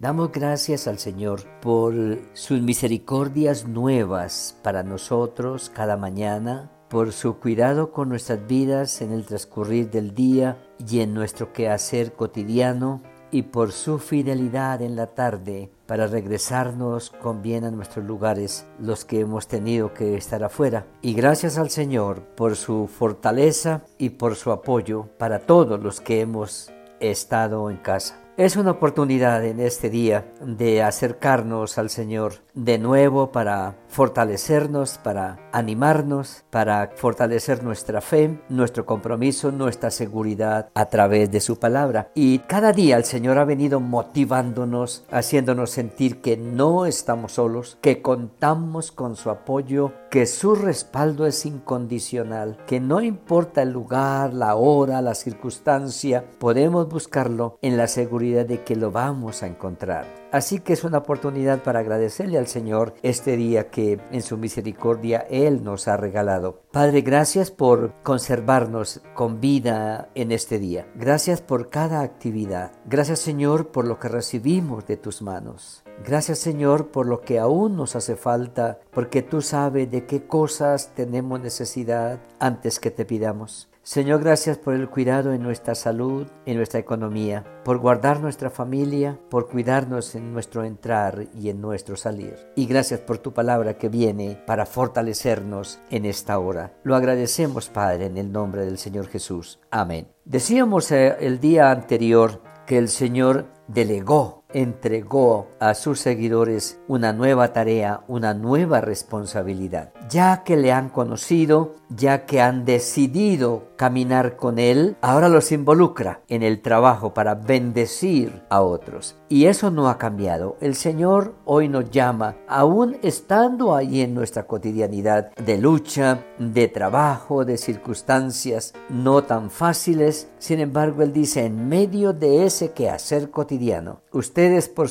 Damos gracias al Señor por sus misericordias nuevas para nosotros cada mañana, por su cuidado con nuestras vidas en el transcurrir del día y en nuestro quehacer cotidiano, y por su fidelidad en la tarde para regresarnos con bien a nuestros lugares los que hemos tenido que estar afuera. Y gracias al Señor por su fortaleza y por su apoyo para todos los que hemos estado en casa. Es una oportunidad en este día de acercarnos al Señor de nuevo para fortalecernos, para animarnos, para fortalecer nuestra fe, nuestro compromiso, nuestra seguridad a través de su palabra. Y cada día el Señor ha venido motivándonos, haciéndonos sentir que no estamos solos, que contamos con su apoyo, que su respaldo es incondicional, que no importa el lugar, la hora, la circunstancia, podemos buscarlo en la seguridad de que lo vamos a encontrar. Así que es una oportunidad para agradecerle al Señor este día que en su misericordia Él nos ha regalado. Padre, gracias por conservarnos con vida en este día. Gracias por cada actividad. Gracias Señor por lo que recibimos de tus manos. Gracias Señor por lo que aún nos hace falta, porque tú sabes de qué cosas tenemos necesidad antes que te pidamos. Señor, gracias por el cuidado en nuestra salud, en nuestra economía, por guardar nuestra familia, por cuidarnos en nuestro entrar y en nuestro salir. Y gracias por tu palabra que viene para fortalecernos en esta hora. Lo agradecemos, Padre, en el nombre del Señor Jesús. Amén. Decíamos eh, el día anterior que el Señor delegó entregó a sus seguidores una nueva tarea, una nueva responsabilidad. Ya que le han conocido, ya que han decidido caminar con Él, ahora los involucra en el trabajo para bendecir a otros. Y eso no ha cambiado. El Señor hoy nos llama, aún estando ahí en nuestra cotidianidad de lucha, de trabajo, de circunstancias no tan fáciles, sin embargo Él dice, en medio de ese quehacer cotidiano, usted Ustedes por,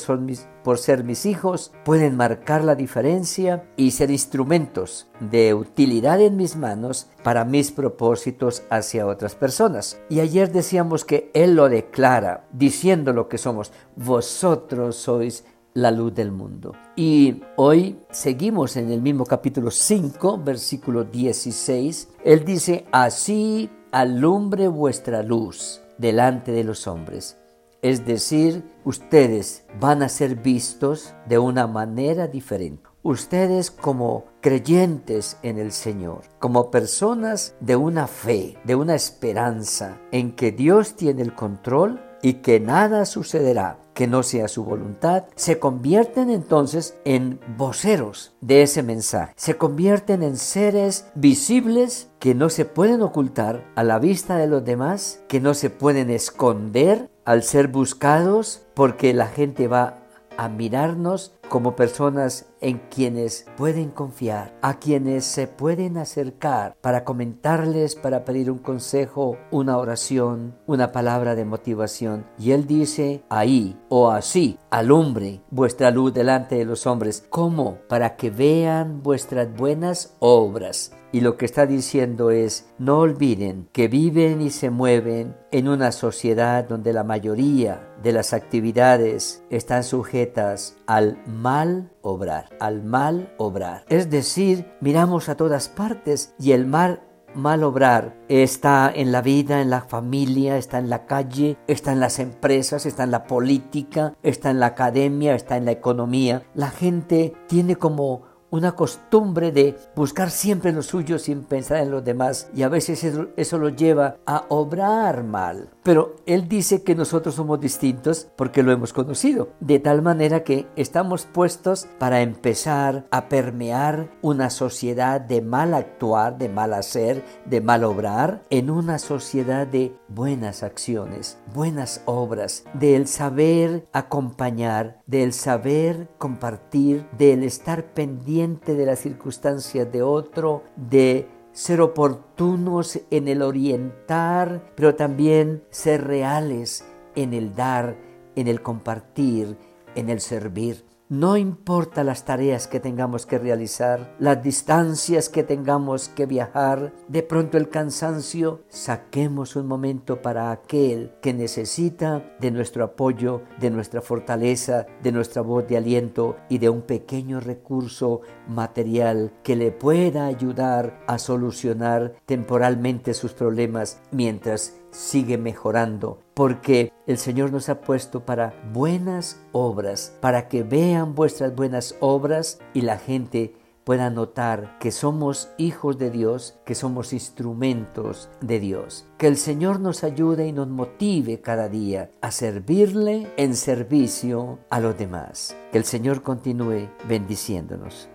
por ser mis hijos pueden marcar la diferencia y ser instrumentos de utilidad en mis manos para mis propósitos hacia otras personas. Y ayer decíamos que Él lo declara diciendo lo que somos. Vosotros sois la luz del mundo. Y hoy seguimos en el mismo capítulo 5, versículo 16. Él dice, así alumbre vuestra luz delante de los hombres es decir, ustedes van a ser vistos de una manera diferente. Ustedes como creyentes en el Señor, como personas de una fe, de una esperanza en que Dios tiene el control y que nada sucederá que no sea su voluntad, se convierten entonces en voceros de ese mensaje. Se convierten en seres visibles que no se pueden ocultar a la vista de los demás, que no se pueden esconder al ser buscados porque la gente va a mirarnos como personas en quienes pueden confiar, a quienes se pueden acercar para comentarles, para pedir un consejo, una oración, una palabra de motivación. Y él dice, ahí o así, alumbre vuestra luz delante de los hombres. ¿Cómo? Para que vean vuestras buenas obras y lo que está diciendo es, no olviden que viven y se mueven en una sociedad donde la mayoría de las actividades están sujetas al mal obrar, al mal obrar. Es decir, miramos a todas partes y el mal mal obrar está en la vida, en la familia, está en la calle, está en las empresas, está en la política, está en la academia, está en la economía. La gente tiene como una costumbre de buscar siempre lo suyo sin pensar en los demás y a veces eso, lo lleva a obrar mal. Pero Él dice que nosotros somos distintos porque lo hemos conocido, de tal manera que estamos puestos para empezar a permear una sociedad de mal actuar, de mal hacer, de mal obrar, en una sociedad de buenas acciones, buenas obras, del saber acompañar, del saber compartir, del estar pendiente de las circunstancias de otro, de ser oportunos en el orientar, pero también ser reales en el dar, en el compartir, en el servir. No importa las tareas que tengamos que realizar, las distancias que tengamos que viajar, de pronto el cansancio, saquemos un momento para aquel que necesita de nuestro apoyo, de nuestra fortaleza, de nuestra voz de aliento y de un pequeño recurso material que le pueda ayudar a solucionar temporalmente sus problemas mientras sigue mejorando, porque el Señor nos ha puesto para buenas obras, para que vean vuestras buenas obras y la gente pueda notar que somos hijos de Dios, que somos instrumentos de Dios. Que el Señor nos ayude y nos motive cada día a servirle en servicio a los demás. Que el Señor continúe bendiciéndonos.